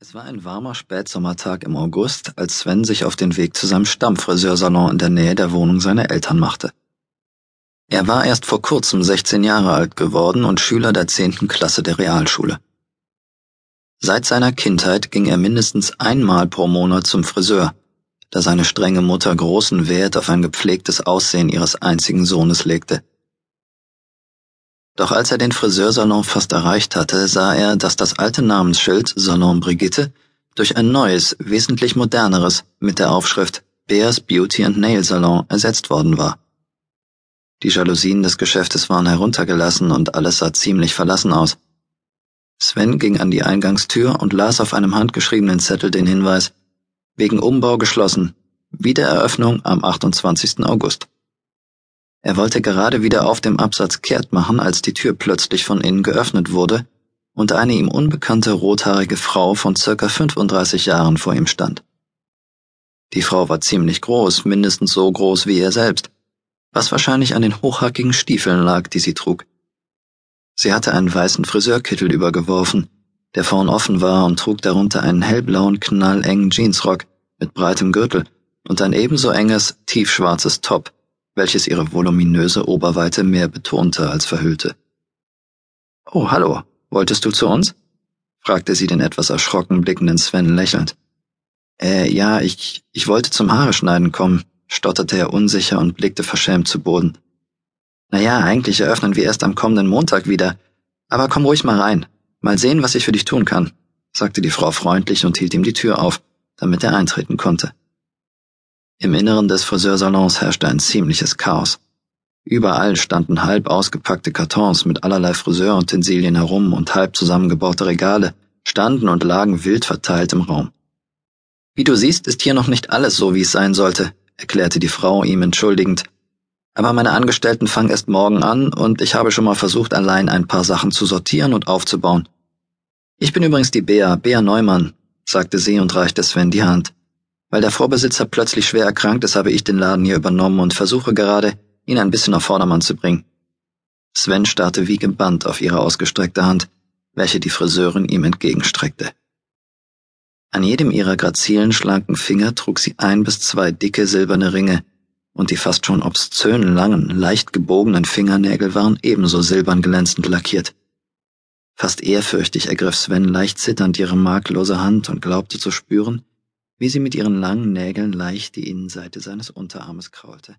Es war ein warmer Spätsommertag im August, als Sven sich auf den Weg zu seinem Stammfriseursalon in der Nähe der Wohnung seiner Eltern machte. Er war erst vor kurzem 16 Jahre alt geworden und Schüler der 10. Klasse der Realschule. Seit seiner Kindheit ging er mindestens einmal pro Monat zum Friseur, da seine strenge Mutter großen Wert auf ein gepflegtes Aussehen ihres einzigen Sohnes legte. Doch als er den Friseursalon fast erreicht hatte, sah er, dass das alte Namensschild Salon Brigitte durch ein neues, wesentlich moderneres mit der Aufschrift Bears Beauty and Nail Salon ersetzt worden war. Die Jalousien des Geschäftes waren heruntergelassen und alles sah ziemlich verlassen aus. Sven ging an die Eingangstür und las auf einem handgeschriebenen Zettel den Hinweis Wegen Umbau geschlossen. Wiedereröffnung am 28. August. Er wollte gerade wieder auf dem Absatz kehrt machen, als die Tür plötzlich von innen geöffnet wurde und eine ihm unbekannte rothaarige Frau von circa 35 Jahren vor ihm stand. Die Frau war ziemlich groß, mindestens so groß wie er selbst, was wahrscheinlich an den hochhackigen Stiefeln lag, die sie trug. Sie hatte einen weißen Friseurkittel übergeworfen, der vorn offen war und trug darunter einen hellblauen, knallengen Jeansrock mit breitem Gürtel und ein ebenso enges, tiefschwarzes Top, welches ihre voluminöse Oberweite mehr betonte als verhüllte. Oh, hallo, wolltest du zu uns? fragte sie den etwas erschrocken blickenden Sven lächelnd. Äh, ja, ich, ich wollte zum Haare schneiden kommen, stotterte er unsicher und blickte verschämt zu Boden. Na ja, eigentlich eröffnen wir erst am kommenden Montag wieder, aber komm ruhig mal rein. Mal sehen, was ich für dich tun kann, sagte die Frau freundlich und hielt ihm die Tür auf, damit er eintreten konnte. Im Inneren des Friseursalons herrschte ein ziemliches Chaos. Überall standen halb ausgepackte Kartons mit allerlei Friseurutensilien herum und halb zusammengebaute Regale standen und lagen wild verteilt im Raum. Wie du siehst, ist hier noch nicht alles so, wie es sein sollte, erklärte die Frau ihm entschuldigend. Aber meine Angestellten fangen erst morgen an und ich habe schon mal versucht, allein ein paar Sachen zu sortieren und aufzubauen. Ich bin übrigens die Bea, Bea Neumann, sagte sie und reichte Sven die Hand. Weil der Vorbesitzer plötzlich schwer erkrankt ist, habe ich den Laden hier übernommen und versuche gerade, ihn ein bisschen auf Vordermann zu bringen. Sven starrte wie gebannt auf ihre ausgestreckte Hand, welche die Friseurin ihm entgegenstreckte. An jedem ihrer grazilen, schlanken Finger trug sie ein bis zwei dicke silberne Ringe, und die fast schon obszön langen, leicht gebogenen Fingernägel waren ebenso silbern glänzend lackiert. Fast ehrfürchtig ergriff Sven leicht zitternd ihre marklose Hand und glaubte zu spüren, wie sie mit ihren langen Nägeln leicht die Innenseite seines Unterarmes kraulte.